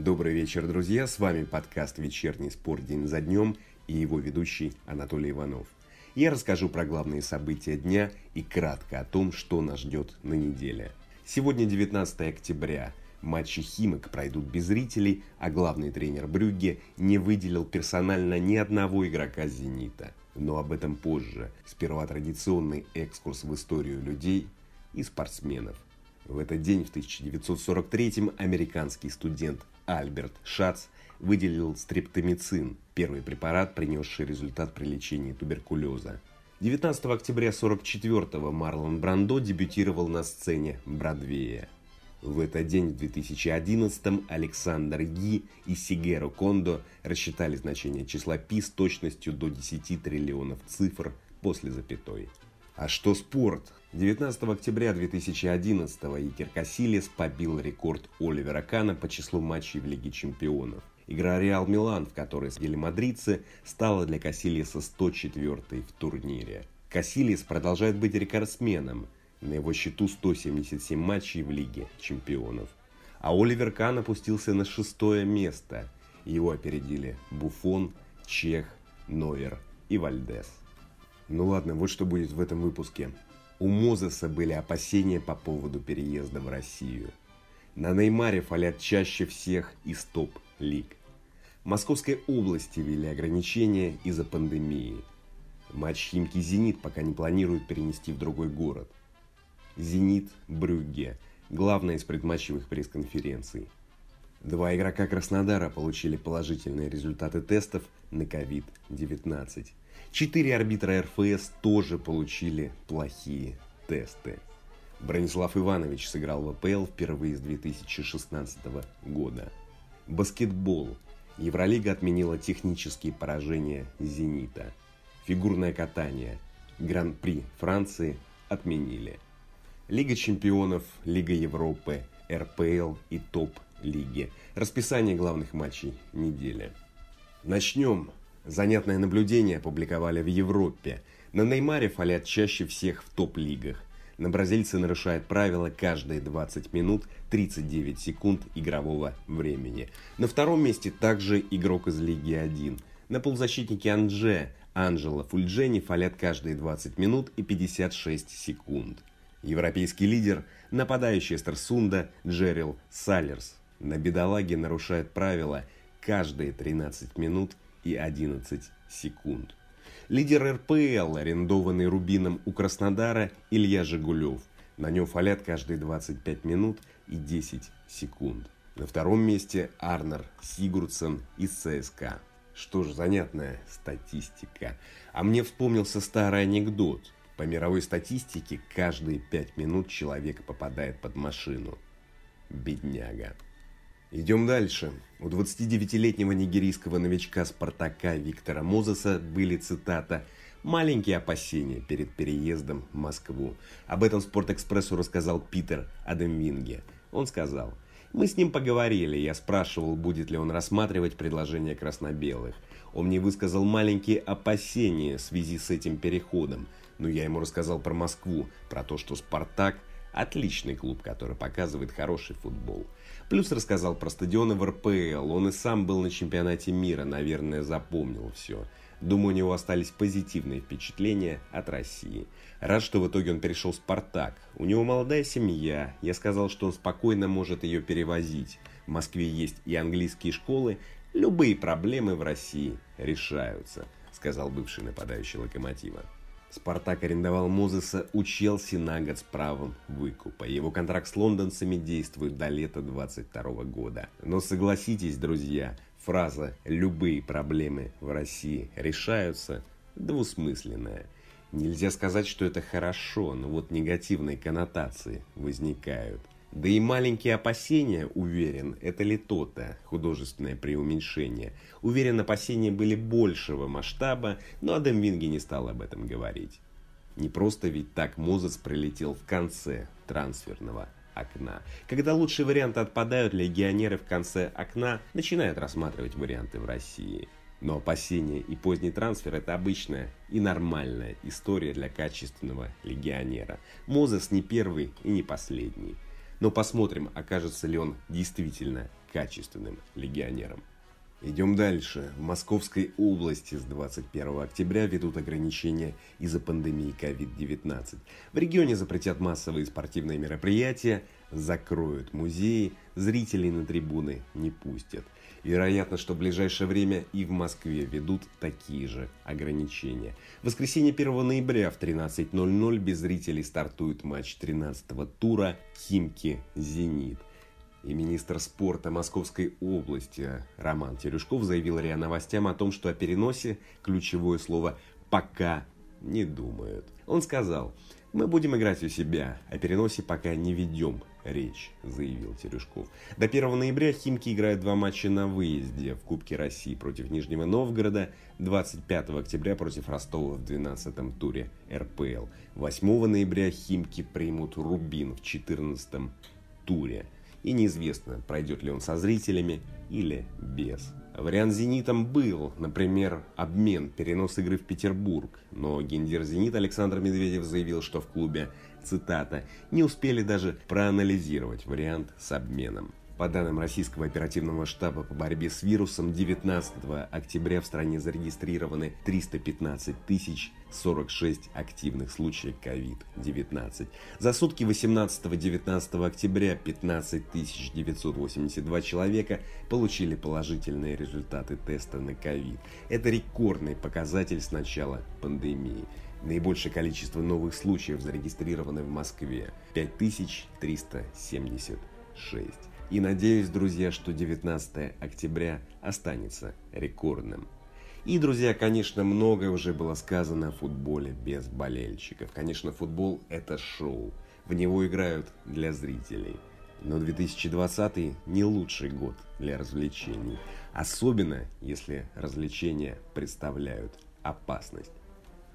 Добрый вечер, друзья. С вами подкаст «Вечерний спорт день за днем» и его ведущий Анатолий Иванов. Я расскажу про главные события дня и кратко о том, что нас ждет на неделе. Сегодня 19 октября. Матчи «Химок» пройдут без зрителей, а главный тренер Брюгге не выделил персонально ни одного игрока «Зенита». Но об этом позже. Сперва традиционный экскурс в историю людей и спортсменов. В этот день, в 1943-м, американский студент Альберт Шац выделил стрептомицин, первый препарат, принесший результат при лечении туберкулеза. 19 октября 1944-го Марлон Брандо дебютировал на сцене Бродвея. В этот день, в 2011-м, Александр Ги и Сигеро Кондо рассчитали значение числа π с точностью до 10 триллионов цифр после запятой. А что спорт? 19 октября 2011 Икер Касилис побил рекорд Оливера Кана по числу матчей в Лиге чемпионов. Игра Реал Милан, в которой сидели мадридцы, стала для Касилиса 104-й в турнире. Касилис продолжает быть рекордсменом. На его счету 177 матчей в Лиге чемпионов. А Оливер Кан опустился на шестое место. Его опередили Буфон, Чех, Нойер и Вальдес. Ну ладно, вот что будет в этом выпуске. У Мозеса были опасения по поводу переезда в Россию. На Неймаре фалят чаще всех из топ-лиг. В Московской области ввели ограничения из-за пандемии. Матч Химки-Зенит пока не планируют перенести в другой город. Зенит-Брюгге – главная из предматчевых пресс-конференций. Два игрока Краснодара получили положительные результаты тестов на COVID-19. Четыре арбитра РФС тоже получили плохие тесты. Бронислав Иванович сыграл в АПЛ впервые с 2016 года. Баскетбол. Евролига отменила технические поражения «Зенита». Фигурное катание. Гран-при Франции отменили. Лига чемпионов, Лига Европы, РПЛ и топ-лиги. Расписание главных матчей недели. Начнем Занятное наблюдение опубликовали в Европе. На Неймаре фалят чаще всех в топ-лигах. На бразильце нарушает правила каждые 20 минут 39 секунд игрового времени. На втором месте также игрок из Лиги 1. На полузащитнике Анже Анджело Фульджени фалят каждые 20 минут и 56 секунд. Европейский лидер – нападающий Эстерсунда Джерил Саллерс. На бедолаге нарушает правила каждые 13 минут и 11 секунд. Лидер РПЛ, арендованный Рубином у Краснодара, Илья Жигулев. На нем фалят каждые 25 минут и 10 секунд. На втором месте Арнер Сигурдсен из ЦСКА. Что ж, занятная статистика. А мне вспомнился старый анекдот. По мировой статистике, каждые 5 минут человек попадает под машину. Бедняга. Идем дальше. У 29-летнего нигерийского новичка Спартака Виктора Мозеса были, цитата, «маленькие опасения перед переездом в Москву». Об этом Спортэкспрессу рассказал Питер Адемвинге. Он сказал, «Мы с ним поговорили, я спрашивал, будет ли он рассматривать предложение красно-белых. Он мне высказал маленькие опасения в связи с этим переходом, но я ему рассказал про Москву, про то, что Спартак – Отличный клуб, который показывает хороший футбол. Плюс рассказал про стадионы в РПЛ. Он и сам был на чемпионате мира, наверное, запомнил все. Думаю, у него остались позитивные впечатления от России. Рад, что в итоге он перешел в «Спартак». У него молодая семья. Я сказал, что он спокойно может ее перевозить. В Москве есть и английские школы. Любые проблемы в России решаются, сказал бывший нападающий «Локомотива». Спартак арендовал Мозеса у Челси на год с правом выкупа. Его контракт с лондонцами действует до лета 22 года. Но согласитесь, друзья, фраза «любые проблемы в России решаются» двусмысленная. Нельзя сказать, что это хорошо, но вот негативные коннотации возникают. Да и маленькие опасения, уверен, это ли то-то художественное преуменьшение. Уверен, опасения были большего масштаба, но Адам Винги не стал об этом говорить. Не просто ведь так Мозес прилетел в конце трансферного окна. Когда лучшие варианты отпадают, легионеры в конце окна начинают рассматривать варианты в России. Но опасения и поздний трансфер – это обычная и нормальная история для качественного легионера. Мозес не первый и не последний. Но посмотрим, окажется ли он действительно качественным легионером. Идем дальше. В Московской области с 21 октября ведут ограничения из-за пандемии COVID-19. В регионе запретят массовые спортивные мероприятия, закроют музеи, зрителей на трибуны не пустят. Вероятно, что в ближайшее время и в Москве ведут такие же ограничения. В воскресенье 1 ноября в 13.00 без зрителей стартует матч 13-го тура «Химки-Зенит». И министр спорта Московской области Роман Терюшков заявил РИА Новостям о том, что о переносе ключевое слово «пока» не думают. Он сказал, мы будем играть у себя, о переносе пока не ведем речь, заявил Терюшков. До 1 ноября Химки играют два матча на выезде в Кубке России против Нижнего Новгорода, 25 октября против Ростова в 12-м туре РПЛ. 8 ноября Химки примут Рубин в 14-м туре и неизвестно, пройдет ли он со зрителями или без. Вариант с «Зенитом» был, например, обмен, перенос игры в Петербург, но гендир «Зенит» Александр Медведев заявил, что в клубе, цитата, «не успели даже проанализировать вариант с обменом». По данным Российского оперативного штаба по борьбе с вирусом, 19 октября в стране зарегистрированы 315 046 активных случаев COVID-19. За сутки 18-19 октября 15 982 человека получили положительные результаты теста на COVID. Это рекордный показатель с начала пандемии. Наибольшее количество новых случаев зарегистрированы в Москве – 5376. И надеюсь, друзья, что 19 октября останется рекордным. И, друзья, конечно, многое уже было сказано о футболе без болельщиков. Конечно, футбол – это шоу. В него играют для зрителей. Но 2020 не лучший год для развлечений. Особенно, если развлечения представляют опасность.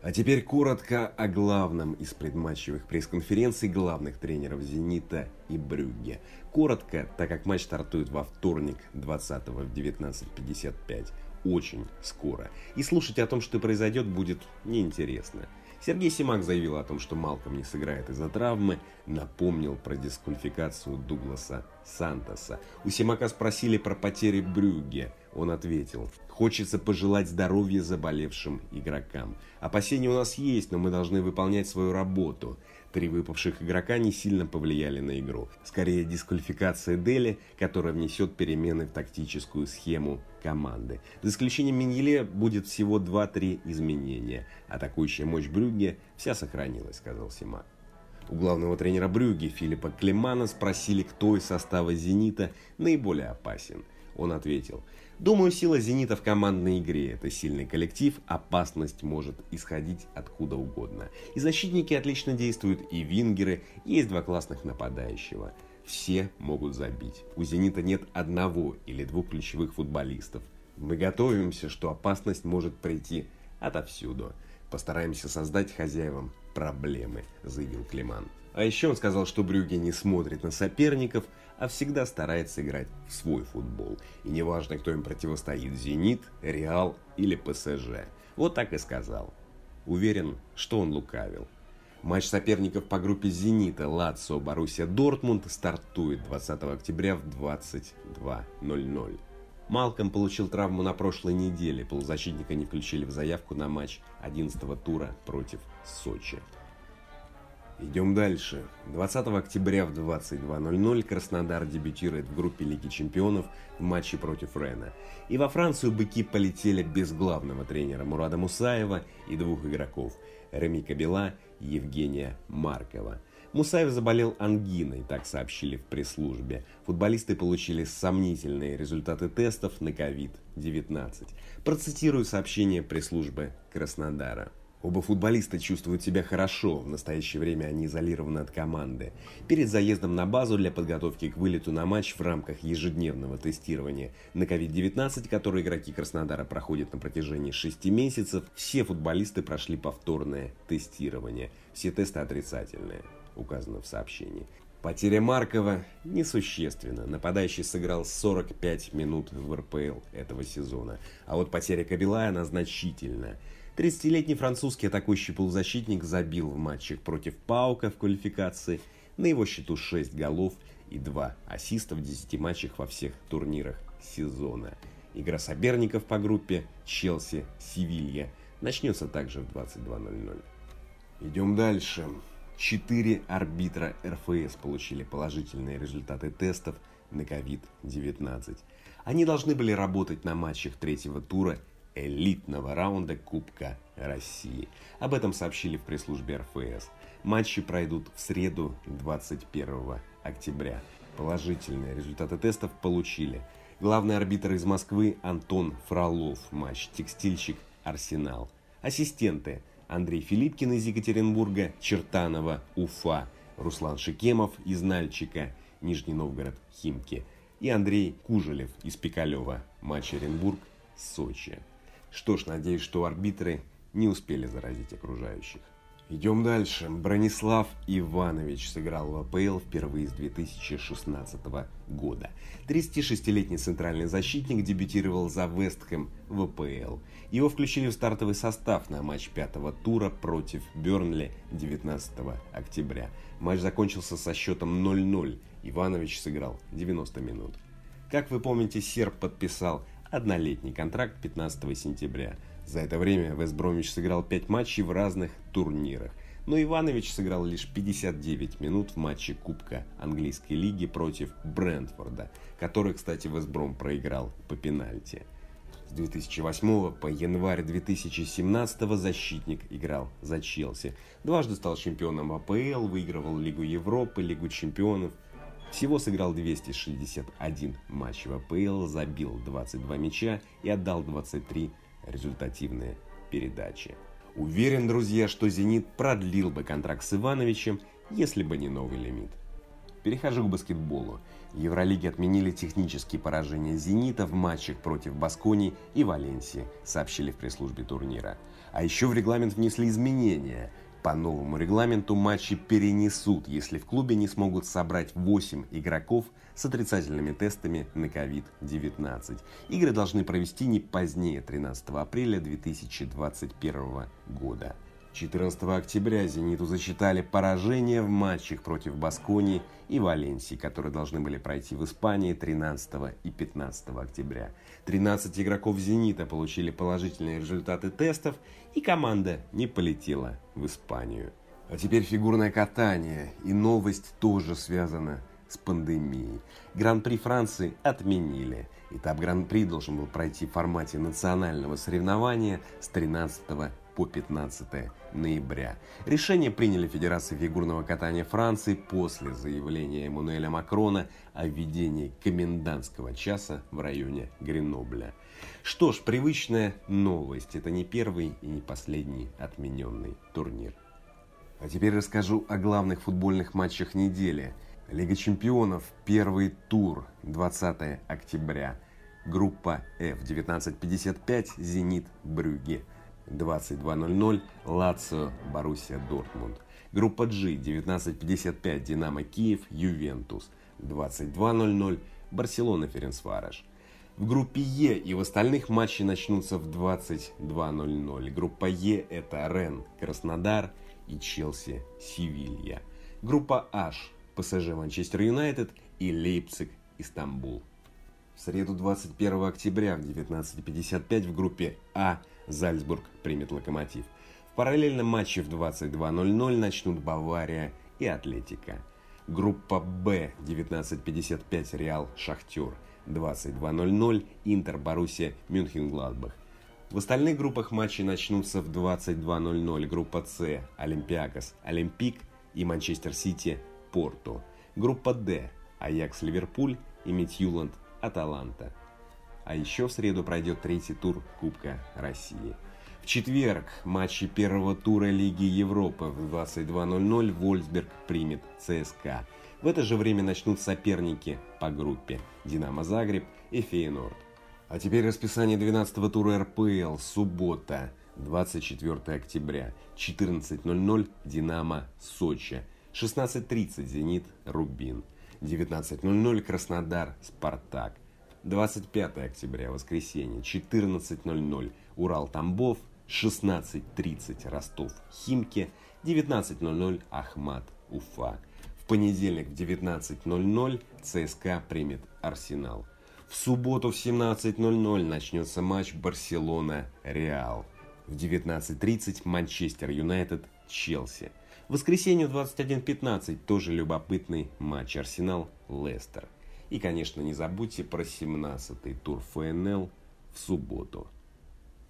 А теперь коротко о главном из предматчевых пресс-конференций главных тренеров «Зенита» и «Брюгге». Коротко, так как матч стартует во вторник 20 в 19.55. Очень скоро. И слушать о том, что произойдет, будет неинтересно. Сергей Симак заявил о том, что Малком не сыграет из-за травмы, напомнил про дисквалификацию Дугласа Сантоса. У Симака спросили про потери Брюгге. Он ответил, хочется пожелать здоровья заболевшим игрокам. Опасения у нас есть, но мы должны выполнять свою работу. Три выпавших игрока не сильно повлияли на игру. Скорее дисквалификация Дели, которая внесет перемены в тактическую схему команды. За исключением Миньеле будет всего 2-3 изменения. Атакующая мощь Брюгге вся сохранилась, сказал Симак. У главного тренера Брюги Филиппа Клемана спросили, кто из состава «Зенита» наиболее опасен. Он ответил, «Думаю, сила «Зенита» в командной игре – это сильный коллектив, опасность может исходить откуда угодно. И защитники отлично действуют, и вингеры, есть два классных нападающего. Все могут забить. У «Зенита» нет одного или двух ключевых футболистов. Мы готовимся, что опасность может прийти отовсюду. Постараемся создать хозяевам проблемы, заявил Климан. А еще он сказал, что Брюге не смотрит на соперников, а всегда старается играть в свой футбол. И неважно, кто им противостоит, Зенит, Реал или ПСЖ. Вот так и сказал. Уверен, что он лукавил. Матч соперников по группе «Зенита» Лацо Боруссия Дортмунд стартует 20 октября в 22.00. Малком получил травму на прошлой неделе. Полузащитника не включили в заявку на матч 11-го тура против Сочи. Идем дальше. 20 октября в 22.00 Краснодар дебютирует в группе Лиги Чемпионов в матче против Рена. И во Францию быки полетели без главного тренера Мурада Мусаева и двух игроков – Реми Кабела и Евгения Маркова – Мусаев заболел ангиной, так сообщили в пресс-службе. Футболисты получили сомнительные результаты тестов на COVID-19. Процитирую сообщение пресс-службы Краснодара. Оба футболиста чувствуют себя хорошо, в настоящее время они изолированы от команды. Перед заездом на базу для подготовки к вылету на матч в рамках ежедневного тестирования на COVID-19, который игроки Краснодара проходят на протяжении 6 месяцев, все футболисты прошли повторное тестирование. Все тесты отрицательные указано в сообщении. Потеря Маркова несущественна. Нападающий сыграл 45 минут в РПЛ этого сезона. А вот потеря Кабилая она значительна. 30-летний французский атакующий полузащитник забил в матчах против Паука в квалификации. На его счету 6 голов и 2 ассиста в 10 матчах во всех турнирах сезона. Игра соперников по группе Челси-Севилья начнется также в 22.00. Идем дальше. Четыре арбитра РФС получили положительные результаты тестов на COVID-19. Они должны были работать на матчах третьего тура элитного раунда Кубка России. Об этом сообщили в пресс-службе РФС. Матчи пройдут в среду 21 октября. Положительные результаты тестов получили главный арбитр из Москвы Антон Фролов, матч «Текстильщик Арсенал». Ассистенты Андрей Филипкин из Екатеринбурга, Чертанова, Уфа, Руслан Шикемов из Нальчика, Нижний Новгород, Химки и Андрей Кужелев из Пикалева, матч Оренбург, Сочи. Что ж, надеюсь, что арбитры не успели заразить окружающих. Идем дальше. Бронислав Иванович сыграл в АПЛ впервые с 2016 года. 36-летний центральный защитник дебютировал за Вестхэм в АПЛ. Его включили в стартовый состав на матч пятого тура против Бернли 19 октября. Матч закончился со счетом 0-0. Иванович сыграл 90 минут. Как вы помните, серб подписал однолетний контракт 15 сентября – за это время Вестбромич сыграл 5 матчей в разных турнирах, но Иванович сыграл лишь 59 минут в матче Кубка английской лиги против Брентфорда, который, кстати, Вестбром проиграл по пенальти. С 2008 по январь 2017 защитник играл за Челси. Дважды стал чемпионом АПЛ, выигрывал Лигу Европы, Лигу чемпионов. Всего сыграл 261 матч в АПЛ, забил 22 мяча и отдал 23 результативные передачи. Уверен, друзья, что «Зенит» продлил бы контракт с Ивановичем, если бы не новый лимит. Перехожу к баскетболу. Евролиги отменили технические поражения «Зенита» в матчах против Баскони и Валенсии, сообщили в пресс-службе турнира. А еще в регламент внесли изменения. По новому регламенту матчи перенесут, если в клубе не смогут собрать 8 игроков с отрицательными тестами на COVID-19. Игры должны провести не позднее 13 апреля 2021 года. 14 октября «Зениту» зачитали поражение в матчах против Баскони и Валенсии, которые должны были пройти в Испании 13 и 15 октября. 13 игроков «Зенита» получили положительные результаты тестов, и команда не полетела в Испанию. А теперь фигурное катание, и новость тоже связана с пандемией. Гран-при Франции отменили. Этап Гран-при должен был пройти в формате национального соревнования с 13 по 15 ноября. Решение приняли Федерация фигурного катания Франции после заявления Эммануэля Макрона о введении комендантского часа в районе Гренобля. Что ж, привычная новость. Это не первый и не последний отмененный турнир. А теперь расскажу о главных футбольных матчах недели. Лига чемпионов, первый тур, 20 октября. Группа F, 19.55, Зенит, Брюгге. 22.00 Лацио, Боруссия, Дортмунд. Группа G 19.55 Динамо Киев, Ювентус. 22.00 Барселона, Ференцвареш. В группе Е и в остальных матчи начнутся в 22.00. Группа Е это Рен, Краснодар и Челси, Севилья. Группа H ПСЖ, Манчестер Юнайтед и Лейпциг, Истамбул. В среду 21 октября в 19.55 в группе А Зальцбург примет Локомотив. В параллельном матче в 22.00 начнут Бавария и Атлетика. Группа Б 19.55 Реал Шахтер. 22.00 Интер Боруссия Мюнхен-Гладбах. В остальных группах матчи начнутся в 22.00. Группа С Олимпиакос Олимпик и Манчестер Сити Порту. Группа Д Аякс Ливерпуль и Митьюланд Аталанта. А еще в среду пройдет третий тур Кубка России. В четверг матчи первого тура Лиги Европы в 22.00 Вольсберг примет ЦСКА. В это же время начнут соперники по группе Динамо Загреб и Фейнорд. А теперь расписание 12 тура РПЛ. Суббота, 24 октября, 14.00 Динамо Сочи, 16.30 Зенит Рубин, 19.00 Краснодар Спартак, 25 октября, воскресенье, 14.00 Урал-Тамбов, 16.30 Ростов-Химки, 19.00 Ахмат-Уфа. В понедельник в 19.00 ЦСКА примет Арсенал. В субботу в 17.00 начнется матч Барселона-Реал. В 19.30 Манчестер Юнайтед Челси. В воскресенье в 21.15 тоже любопытный матч Арсенал-Лестер. И, конечно, не забудьте про 17-й тур ФНЛ в субботу.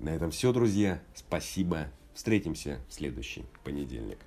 На этом все, друзья. Спасибо. Встретимся в следующий понедельник.